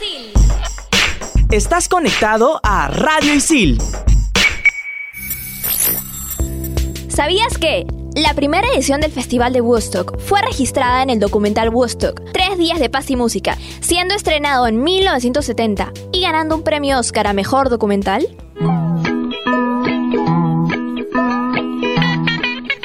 Isil. Estás conectado a Radio Isil. ¿Sabías que? La primera edición del Festival de Woodstock fue registrada en el documental Woodstock, Tres días de paz y música, siendo estrenado en 1970 y ganando un premio Oscar a Mejor Documental.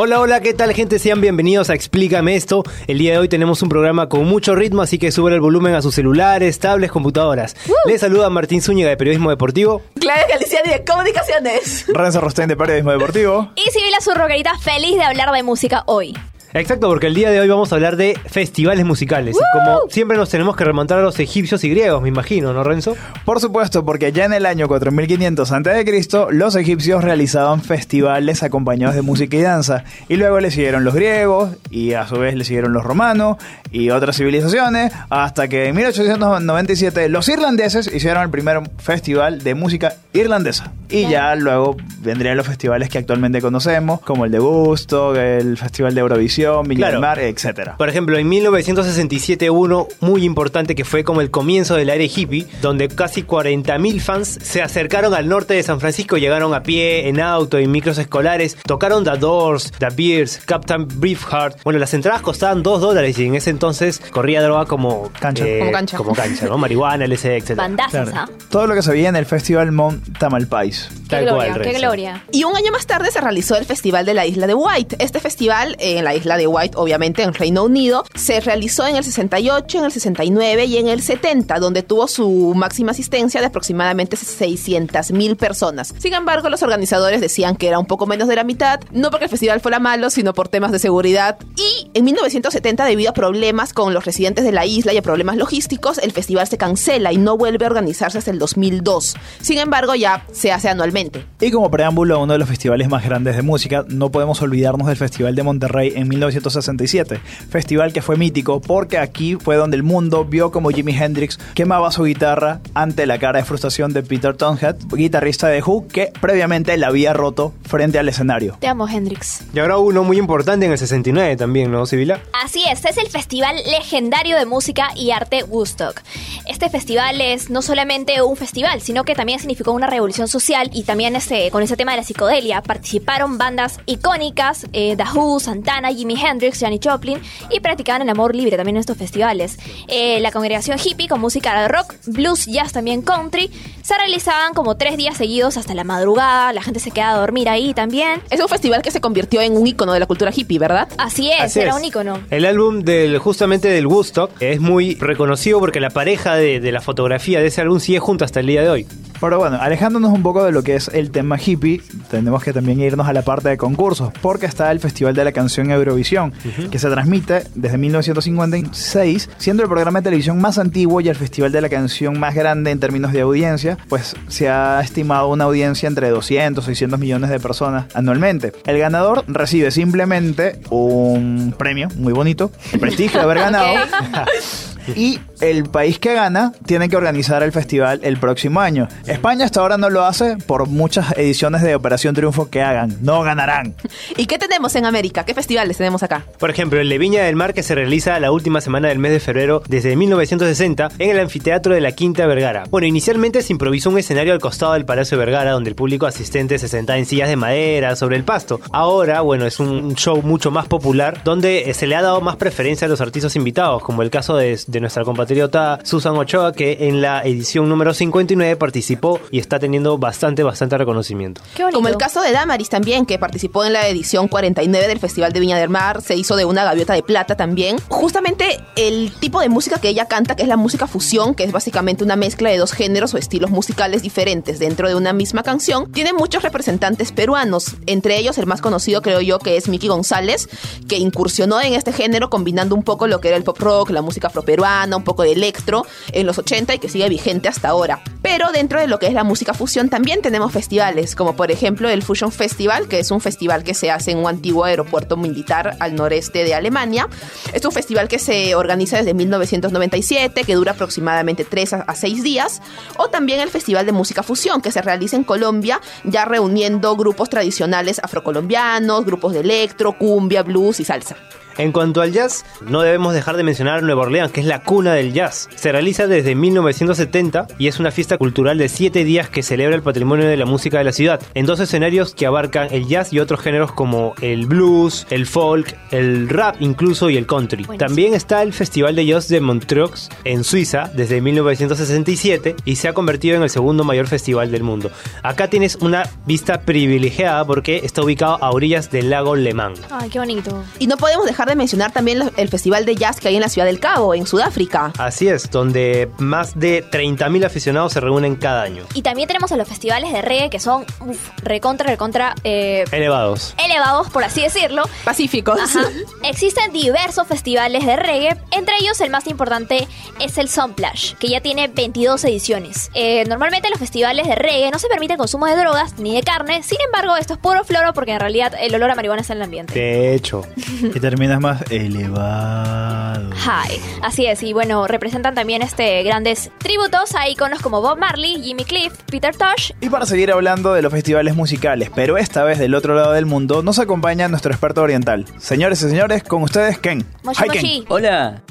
Hola, hola, ¿qué tal gente? Sean bienvenidos a Explícame esto. El día de hoy tenemos un programa con mucho ritmo, así que suben el volumen a sus celulares, tablets, computadoras. Les saluda Martín Zúñiga de Periodismo Deportivo. Claudia Galiciani de Comunicaciones. Renzo Rostén de Periodismo Deportivo. Y Sibila Zurrogarita, feliz de hablar de música hoy. Exacto, porque el día de hoy vamos a hablar de festivales musicales. Y como siempre nos tenemos que remontar a los egipcios y griegos, me imagino, ¿no, Renzo? Por supuesto, porque ya en el año 4500 a.C., los egipcios realizaban festivales acompañados de música y danza. Y luego le siguieron los griegos, y a su vez le siguieron los romanos y otras civilizaciones, hasta que en 1897 los irlandeses hicieron el primer festival de música irlandesa. Y ya luego vendrían los festivales que actualmente conocemos, como el de Woodstock, el Festival de Eurovisión, Viña Claro. etc. Por ejemplo, en 1967 hubo uno muy importante que fue como el comienzo del área hippie, donde casi 40.000 fans se acercaron al norte de San Francisco, llegaron a pie, en auto, en micros escolares, tocaron The Doors, The Bears, Captain Beefheart. Bueno, las entradas costaban 2 dólares y en ese entonces corría droga como Cancha. Como cancha. como cancha, ¿no? Marihuana, LSD, etc. Bandazas, ¿ah? Todo lo que se veía en el Festival Mount Tamalpais. Qué Tal gloria, cual, qué gloria. Y un año más tarde se realizó el Festival de la Isla de White. Este festival eh, en la Isla de White, obviamente en Reino Unido, se realizó en el 68, en el 69 y en el 70, donde tuvo su máxima asistencia de aproximadamente 600 mil personas. Sin embargo, los organizadores decían que era un poco menos de la mitad, no porque el festival fuera malo, sino por temas de seguridad. Y en 1970, debido a problemas con los residentes de la isla y a problemas logísticos, el festival se cancela y no vuelve a organizarse hasta el 2002. Sin embargo, ya se hace anualmente. Y como preámbulo a uno de los festivales más grandes de música, no podemos olvidarnos del Festival de Monterrey en 1967, festival que fue mítico porque aquí fue donde el mundo vio como Jimi Hendrix quemaba su guitarra ante la cara de frustración de Peter Townhead, guitarrista de Who, que previamente la había roto frente al escenario. Te amo, Hendrix. Y ahora uno muy importante en el 69 también, ¿no, Sibila? Así es, es el festival legendario de música y arte Woodstock. Este festival es no solamente un festival, sino que también significó una revolución social y también este, con ese tema de la psicodelia participaron bandas icónicas, eh, The Who, Santana, Jimi Hendrix, Janis Joplin y practicaban el amor libre también en estos festivales. Eh, la congregación hippie con música de rock, blues, jazz, también country, se realizaban como tres días seguidos hasta la madrugada, la gente se quedaba a dormir ahí también. Es un festival que se convirtió en un icono de la cultura hippie, ¿verdad? Así es, Así era es. un icono. El álbum del justamente del Woodstock es muy reconocido porque la pareja de, de la fotografía de ese álbum sigue junto hasta el día de hoy. Pero bueno, alejándonos un poco de lo que es el tema hippie, tenemos que también irnos a la parte de concursos, porque está el Festival de la Canción Eurovisión, que se transmite desde 1956, siendo el programa de televisión más antiguo y el Festival de la Canción más grande en términos de audiencia, pues se ha estimado una audiencia entre 200 600 millones de personas anualmente. El ganador recibe simplemente un premio muy bonito, el prestigio de haber ganado. Y el país que gana tiene que organizar el festival el próximo año. España hasta ahora no lo hace por muchas ediciones de Operación Triunfo que hagan. No ganarán. ¿Y qué tenemos en América? ¿Qué festivales tenemos acá? Por ejemplo, el de Viña del Mar que se realiza la última semana del mes de febrero desde 1960 en el anfiteatro de la Quinta Vergara. Bueno, inicialmente se improvisó un escenario al costado del Palacio Vergara donde el público asistente se sentaba en sillas de madera sobre el pasto. Ahora, bueno, es un show mucho más popular donde se le ha dado más preferencia a los artistas invitados, como el caso de, de nuestra compatriota Susan Ochoa que en la edición número 59 participó y está teniendo bastante, bastante reconocimiento. Como el caso de Damaris también, que participó en la edición 49 del Festival de Viña del Mar, se hizo de una gaviota de plata también. Justamente el tipo de música que ella canta, que es la música fusión, que es básicamente una mezcla de dos géneros o estilos musicales diferentes dentro de una misma canción, tiene muchos representantes peruanos, entre ellos el más conocido creo yo que es Miki González, que incursionó en este género combinando un poco lo que era el pop rock, la música afroperuana, un poco poco de electro en los 80 y que sigue vigente hasta ahora. Pero dentro de lo que es la música fusión también tenemos festivales, como por ejemplo el Fusion Festival, que es un festival que se hace en un antiguo aeropuerto militar al noreste de Alemania. Es un festival que se organiza desde 1997, que dura aproximadamente 3 a 6 días. O también el Festival de Música Fusión, que se realiza en Colombia, ya reuniendo grupos tradicionales afrocolombianos, grupos de electro, cumbia, blues y salsa. En cuanto al jazz, no debemos dejar de mencionar Nueva Orleans, que es la cuna del jazz. Se realiza desde 1970 y es una fiesta cultural de 7 días que celebra el patrimonio de la música de la ciudad, en dos escenarios que abarcan el jazz y otros géneros como el blues, el folk, el rap incluso y el country. También está el Festival de Jazz de Montreux en Suiza desde 1967 y se ha convertido en el segundo mayor festival del mundo. Acá tienes una vista privilegiada porque está ubicado a orillas del lago Le Mans. Ay, qué bonito. Y no podemos dejar de mencionar también el festival de jazz que hay en la ciudad del Cabo, en Sudáfrica. Así es, donde más de 30.000 aficionados se reúnen cada año. Y también tenemos a los festivales de reggae que son uf, recontra, recontra eh, Elevados. elevados, por así decirlo. Pacíficos. Ajá. Existen diversos festivales de reggae, entre ellos el más importante es el Sunplash, que ya tiene 22 ediciones. Eh, normalmente en los festivales de reggae no se permite el consumo de drogas ni de carne, sin embargo esto es puro floro porque en realidad el olor a marihuana está en el ambiente. De hecho. Y terminas más elevado. Hi. Así es, y bueno, representan también este grandes tributos a iconos como Bob Marley, Jimmy Cliff, Peter Tosh. Y para seguir hablando de los festivales musicales, pero esta vez del otro lado del mundo, nos acompaña nuestro experto oriental. Señores y señores, con ustedes Ken. Moshi Hi, Ken. Moshi. Hola.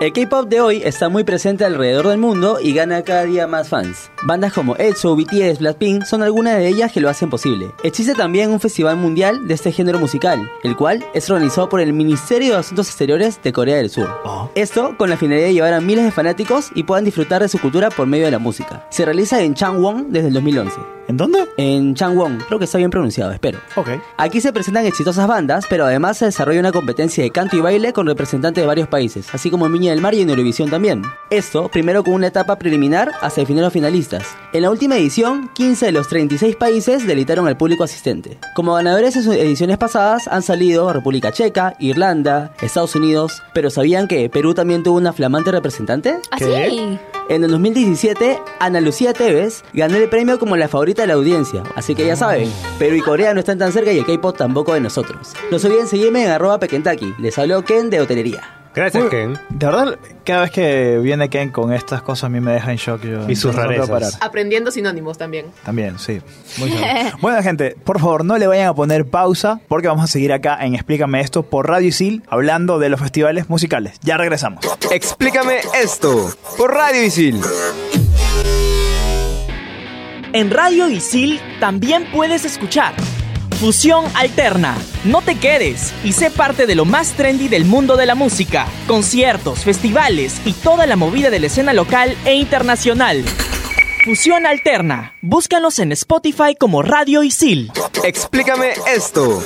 El K-pop de hoy está muy presente alrededor del mundo y gana cada día más fans. Bandas como EXO, BTS, Blackpink son algunas de ellas que lo hacen posible. Existe también un festival mundial de este género musical, el cual es organizado por el Ministerio de Asuntos Exteriores de Corea del Sur. Esto con la finalidad de llevar a miles de fanáticos y puedan disfrutar de su cultura por medio de la música. Se realiza en Changwon desde el 2011. ¿En dónde? En Changwon, creo que está bien pronunciado, espero. Ok. Aquí se presentan exitosas bandas, pero además se desarrolla una competencia de canto y baile con representantes de varios países, así como en Viña del Mar y en Eurovisión también. Esto primero con una etapa preliminar hasta definir los finalistas. En la última edición, 15 de los 36 países delitaron al público asistente. Como ganadores en sus ediciones pasadas han salido República Checa, Irlanda, Estados Unidos, pero ¿sabían que Perú también tuvo una flamante representante? Así. En el 2017, Ana Lucía Tevez ganó el premio como la favorita de la audiencia. Así que ya saben, Perú y Corea no están tan cerca y el K-pop tampoco de nosotros. No se olviden seguirme en arroba Pekentaki. Les habló Ken de Hotelería. Gracias, Uy, Ken. De verdad, cada vez que viene Ken con estas cosas a mí me deja en shock. Yo Y sus no rarezas. parar. Aprendiendo sinónimos también. También, sí. Muy bien. bueno, gente, por favor, no le vayan a poner pausa porque vamos a seguir acá en Explícame esto por Radio Isil hablando de los festivales musicales. Ya regresamos. Explícame esto por Radio Isil. En Radio Isil también puedes escuchar Fusión Alterna. No te quedes y sé parte de lo más trendy del mundo de la música, conciertos, festivales y toda la movida de la escena local e internacional. Fusión Alterna. Búscanos en Spotify como Radio Isil. Explícame esto.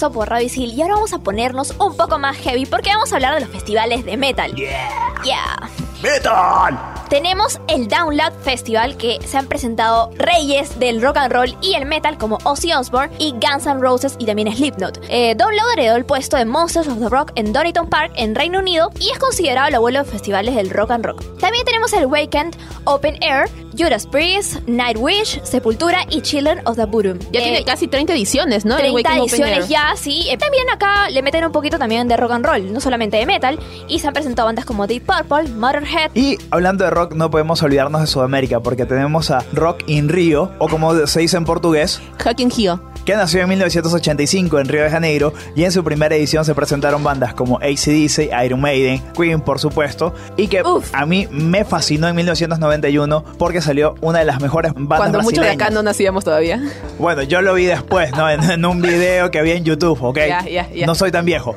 Esto por Radio Isil y ahora vamos a ponernos un poco más heavy porque vamos a hablar de los festivales de metal. Yeah. ¡Metal! Tenemos el Download Festival que se han presentado reyes del rock and roll y el metal como Ozzy Osbourne y Guns N' Roses y también Slipknot. Eh, Download heredó el puesto de Monsters of the Rock en Donington Park en Reino Unido y es considerado el abuelo de festivales del rock and rock. También tenemos el Weekend Open Air, Judas Priest, Nightwish, Sepultura y Children of the Bottom. Ya Eh, tiene casi 30 ediciones, ¿no? El 30 Waking Open ediciones Air. ya, sí. Eh, También acá le meten un poquito también de rock and roll, no solamente de metal. Y se han presentado bandas como Deep Purple, Motorhead. Y hablando de rock, no podemos olvidarnos de Sudamérica porque tenemos a Rock in Rio, o como se dice en portugués, Hack in Rio. Que nació en 1985 en Río de Janeiro y en su primera edición se presentaron bandas como ACDC, Iron Maiden, Queen por supuesto, y que Uf. a mí me fascinó en 1991 porque salió una de las mejores bandas Cuando muchos de acá no nacíamos todavía. Bueno, yo lo vi después, ¿no? En, en un video que había en YouTube, ¿ok? Ya, ya, ya. No soy tan viejo.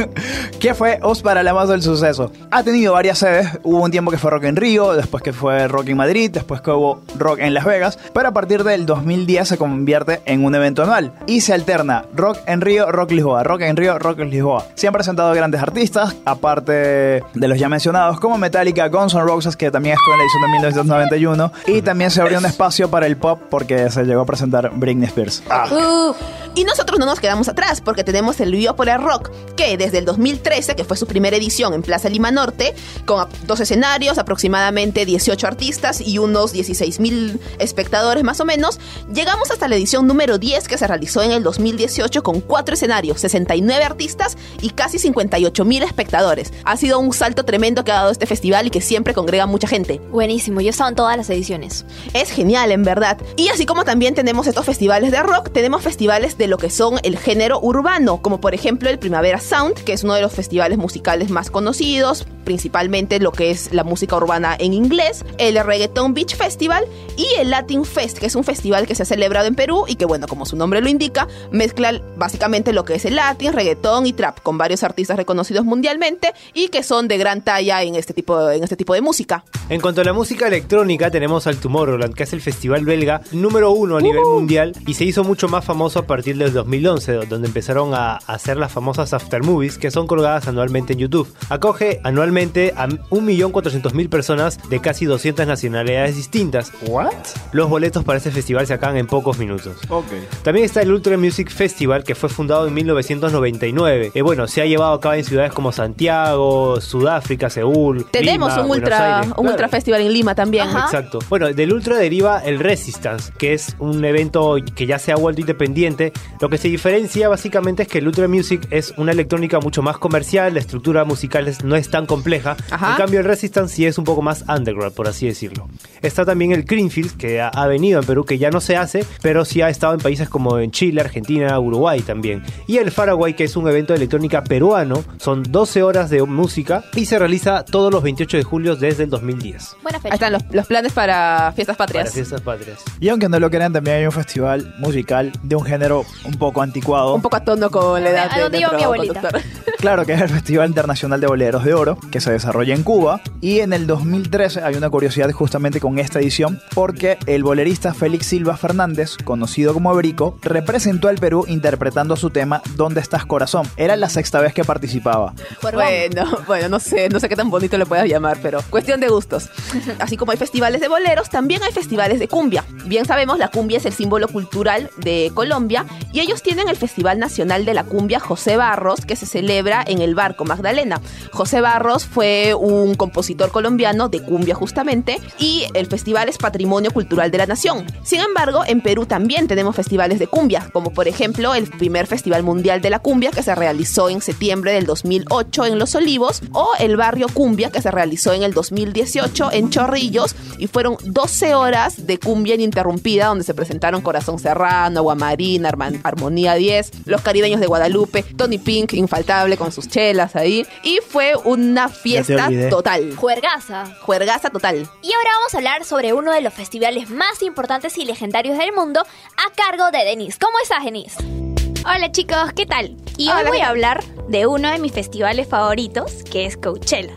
¿Qué fue Os para la más del suceso? Ha tenido varias sedes. Hubo un tiempo que fue Rock en Río, después que fue Rock en Madrid, después que hubo Rock en Las Vegas, pero a partir del 2010 se convierte en un evento anual y se alterna Rock en Río, Rock Lisboa, Rock en Río, Rock en Lisboa. Se han presentado grandes artistas, aparte de los ya mencionados, como Metallica, Guns N' Roses, que también estuvo en la edición de 1991, y también se abrió un espacio para el pop porque se llegó a presentar Britney Spears. Uh, y nosotros no nos quedamos atrás porque tenemos el Biopora Rock, que desde el 2013, que fue su primera edición en Plaza Lima Norte, con dos escenarios, aproximadamente 18 artistas y unos 16 mil espectadores más o menos, llegamos hasta la edición número 10 que se realizó en el 2018 con cuatro escenarios, 69 artistas y casi 58 mil espectadores. Ha sido un salto tremendo que ha dado este festival y que siempre congrega mucha gente. Buenísimo, yo he estado en todas las ediciones. Es genial, en verdad. Y así como también tenemos estos festivales de rock, tenemos festivales de lo que son el género urbano, como por ejemplo el Primavera Sound, que es uno de los festivales musicales más conocidos, principalmente lo que es la música urbana en inglés, el Reggaeton Beach Festival y el Latin Fest, que es un festival que se ha celebrado en Perú y que, bueno, como su nombre lo indica, mezcla básicamente lo que es el Latin, reggaeton y trap, con varios artistas reconocidos mundialmente y que son de gran talla en este tipo, en este tipo de música. En cuanto a la música electrónica, tenemos al Tomorrowland, que es el festival belga número uno a nivel mundial y se hizo mucho más famoso a partir del 2011, do- donde empezaron a hacer las famosas after movies que son colgadas anualmente en YouTube. Acoge anualmente a 1.400.000 personas de casi 200 nacionalidades distintas. ¿What? Los boletos para este festival se acaban en pocos minutos. Ok. También está el Ultra Music Festival que fue fundado en 1999. Eh, bueno, se ha llevado a cabo en ciudades como Santiago, Sudáfrica, Seúl. Tenemos Lima, un ultra, Aires. un Claro. ultra festival en Lima también. Ajá. Exacto. Bueno, del Ultra deriva el Resistance, que es un evento que ya se ha vuelto independiente. Lo que se diferencia básicamente es que el Ultra Music es una electrónica mucho más comercial, la estructura musical es- no es tan compleja. Ajá. En cambio, el Resistance sí es un poco más underground, por así decirlo. Está también el Greenfield, que ha, venido en Perú, que ya no se hace, pero sí ha estado en países como en Chile, Argentina, Uruguay también. Y el Faraway, que es un evento de electrónica peruano, son 12 horas de música y se realiza todos los 28 de julio desde el 2010. Buena Ahí fecha. están los, los planes para fiestas Para patrias. fiestas patrias. Y aunque no lo crean, también hay un festival musical de un género un poco anticuado. Un poco a tono con la edad ¿A de mi nuestro abuelita? conductor. Claro que es el Festival Internacional de Boleros de Oro, que se desarrolla en Cuba. Y en el 2013 hay una curiosidad justamente con esta edición, porque el bolerista Félix Silva Fernández, conocido como Brico, representó al Perú interpretando su tema ¿Dónde estás corazón? Era la sexta vez que participaba. Bueno, bueno, no sé, no sé qué tan bonito le puedas llamar, pero cuestión de gustos. Así como hay festivales de boleros, también hay festivales de cumbia. Bien sabemos, la cumbia es el símbolo cultural de Colombia y ellos tienen el Festival Nacional de la Cumbia José Barros, que se celebra en el Barco Magdalena. José Barros fue un compositor colombiano de cumbia justamente y el festival es patrimonio cultural de la nación. Sin embargo, en Perú también tenemos festivales de cumbia, como por ejemplo el primer Festival Mundial de la Cumbia que se realizó en septiembre del 2008 en Los Olivos o el Barrio Cumbia que se realizó en el 2018 en Chorrillos y fueron 12 horas de cumbia ininterrumpida donde se presentaron Corazón Serrano, Aguamarina, Armonía 10, Los Caribeños de Guadalupe, Tony Pink, infaltable con sus chelas ahí y fue una fiesta total. Juergaza. Juergaza total. Y ahora vamos a hablar sobre uno de los festivales más importantes y legendarios del mundo a cargo de Denise. ¿Cómo estás, Denise? Hola chicos, ¿qué tal? Y hoy voy ¿qué a hablar de uno de mis festivales favoritos, que es Coachella.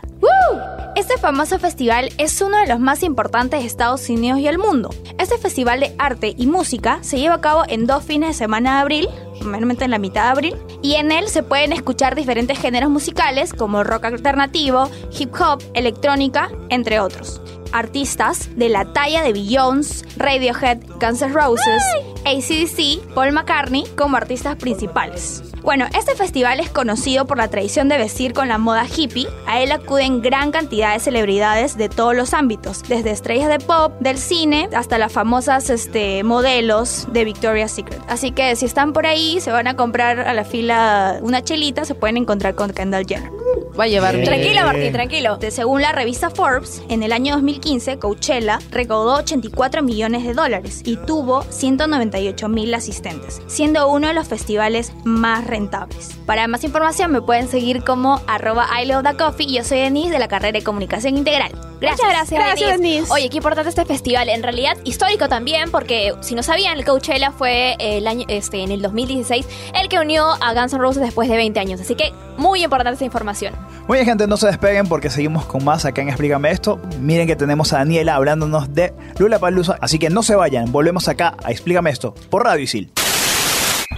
Este famoso festival es uno de los más importantes de Estados Unidos y el mundo. Este festival de arte y música se lleva a cabo en dos fines de semana de abril, normalmente en la mitad de abril, y en él se pueden escuchar diferentes géneros musicales como rock alternativo, hip hop, electrónica, entre otros. Artistas de la talla de Beyoncé, Radiohead, Guns N' Roses, ACDC, Paul McCartney como artistas principales. Bueno, este festival es conocido por la tradición de vestir con la moda hippie. A él acuden gran cantidad de celebridades de todos los ámbitos, desde estrellas de pop, del cine, hasta las famosas este, modelos de Victoria's Secret. Así que si están por ahí, se van a comprar a la fila una chelita, se pueden encontrar con Kendall Jenner. Va a llevar mi- Tranquilo, Martín, tranquilo. Según la revista Forbes, en el año 2015, Coachella recaudó 84 millones de dólares y tuvo 198 mil asistentes, siendo uno de los festivales más rentables. Para más información me pueden seguir como arroba I love the coffee y yo soy Denise de la carrera de Comunicación Integral. Gracias. Muchas gracias, Gracias, Denise. Denise. Oye, qué importante este festival. En realidad, histórico también, porque si no sabían, el Coachella fue el año, este, en el 2016 el que unió a Guns N' Roses después de 20 años. Así que muy importante esta información. Muy bien, gente, no se despeguen porque seguimos con más acá en Explícame esto. Miren que tenemos a Daniela hablándonos de Lula Palusa, así que no se vayan, volvemos acá a Explícame esto por Radio Isil.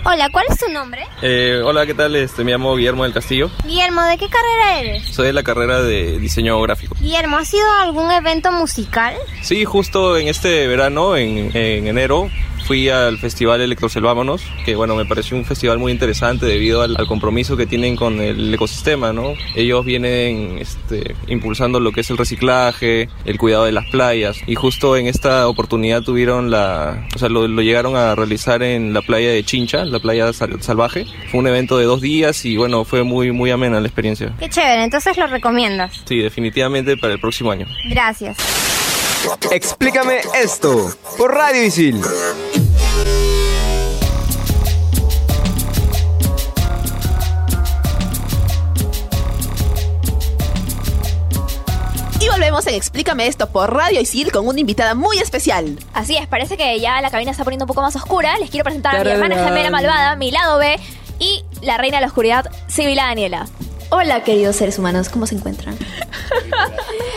Hola, ¿cuál es tu nombre? Eh, hola, ¿qué tal? Este, me llamo Guillermo del Castillo. Guillermo, ¿de qué carrera eres? Soy de la carrera de diseño gráfico. Guillermo, ¿has ido a algún evento musical? Sí, justo en este verano, en, en enero, fui al festival Electroselvámonos, que bueno, me pareció un festival muy interesante debido al, al compromiso que tienen con el ecosistema, ¿no? Ellos vienen este, impulsando lo que es el reciclaje, el cuidado de las playas, y justo en esta oportunidad tuvieron la, o sea, lo, lo llegaron a realizar en la playa de Chincha, la playa sal- salvaje. Fue un evento de dos días y bueno, fue muy, muy amena la experiencia. Qué chévere, entonces lo recomiendas. Sí, definitivamente para el próximo año. Gracias. Explícame esto por Radio Isil. Volvemos en Explícame esto por Radio Isil con una invitada muy especial. Así es, parece que ya la cabina se está poniendo un poco más oscura. Les quiero presentar a mi hermana gemela malvada, mi lado B, y la reina de la oscuridad, Sibila Daniela. Hola, queridos seres humanos, ¿cómo se encuentran?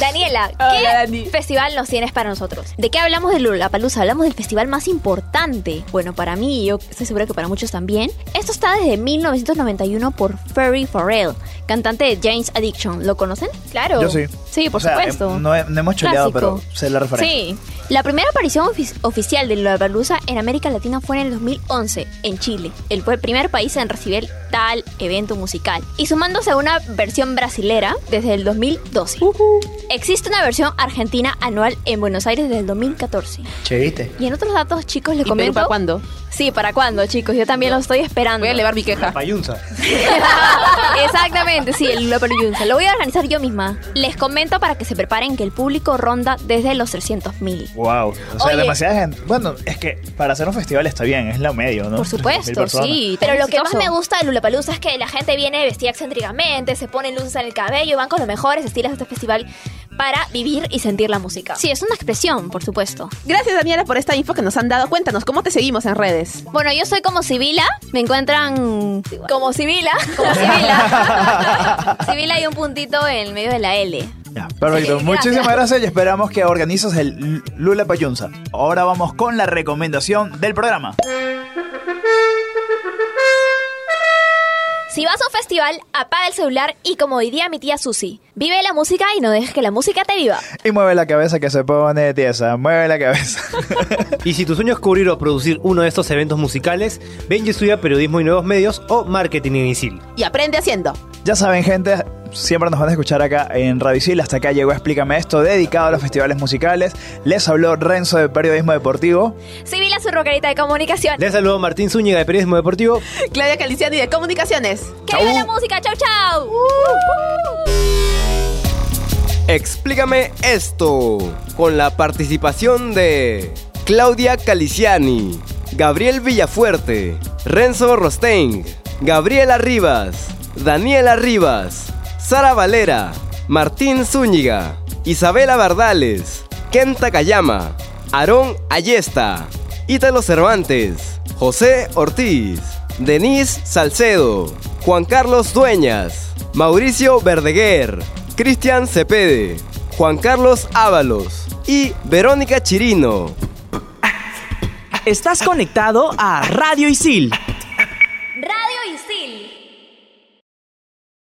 Daniela, ¿qué Hola, Dani. festival nos tienes para nosotros? ¿De qué hablamos de Lollapalooza? Hablamos del festival más importante. Bueno, para mí, y yo estoy segura que para muchos también. Esto está desde 1991 por Ferry Farrell, cantante de James Addiction. ¿Lo conocen? Claro. Yo sí. Sí, por O sea, supuesto. em, No, he- no hemos choleado, Clásico. pero sé la referencia. Sí. La primera aparición ofi- oficial de Lollapalooza en América Latina fue en el 2011, en Chile. Él fue el primer país en recibir tal evento musical. Y sumándose a una versión brasilera desde el 2012. Existe una versión argentina anual en Buenos Aires desde el 2014. Che, ¿viste? Y en otros datos, chicos, les ¿Y Perú comento... para cuándo? Sí, ¿para cuándo, chicos? Yo también lo estoy esperando. Voy a elevar mi queja. Payunza. Exactamente, sí, el Lollapalooza. Lo voy a organizar yo misma. Les comento para que se preparen que el público ronda desde los 300 mil. Wow. O sea, Oye. demasiada gente. Bueno, es que para hacer un festival está bien, es lo medio, ¿no? Por 300.000 supuesto, sí. Pero lo que más me gusta de Lollapalooza es que la gente viene vestida excéntricamente, se ponen luces en el cabello, van con los mejores estilos de este festival para vivir y sentir la música. Sí, es una expresión, por supuesto. Gracias, Daniela, por esta info que nos han dado. Cuéntanos, ¿cómo te seguimos en redes? Bueno, yo soy como Sibila, me encuentran como Sibila, como Sibila. Sibila y un puntito en medio de la L. Ya, perfecto. Sí, Muchísimas gracias. gracias y esperamos que organices el Lula Payunza. Ahora vamos con la recomendación del programa. Si vas a un festival, apaga el celular y como diría mi tía Susi, vive la música y no dejes que la música te viva. Y mueve la cabeza que se pone tiesa. Mueve la cabeza. Y si tu sueño es cubrir o producir uno de estos eventos musicales, ven y estudia periodismo y nuevos medios o marketing en ISIL. Y aprende haciendo. Ya saben, gente. Siempre nos van a escuchar acá en Radio Isil. Hasta acá llegó Explícame esto, dedicado a los festivales musicales. Les habló Renzo de Periodismo Deportivo. Sibila, su rocarita de comunicación. Les saludo Martín Zúñiga de Periodismo Deportivo. Claudia Caliciani de Comunicaciones. ¡Que viva la música! ¡Chau, chau! Explícame esto con la participación de Claudia Caliciani, Gabriel Villafuerte, Renzo Rostein, Gabriela Rivas, Daniela Rivas, Sara Valera, Martín Zúñiga, Isabela Bardales, Ken Takayama, Aarón Ayesta, Ítalo Cervantes, José Ortiz, Denise Salcedo, Juan Carlos Dueñas, Mauricio Verdeguer, Cristian Cepede, Juan Carlos Ábalos y Verónica Chirino. Estás conectado a Radio Isil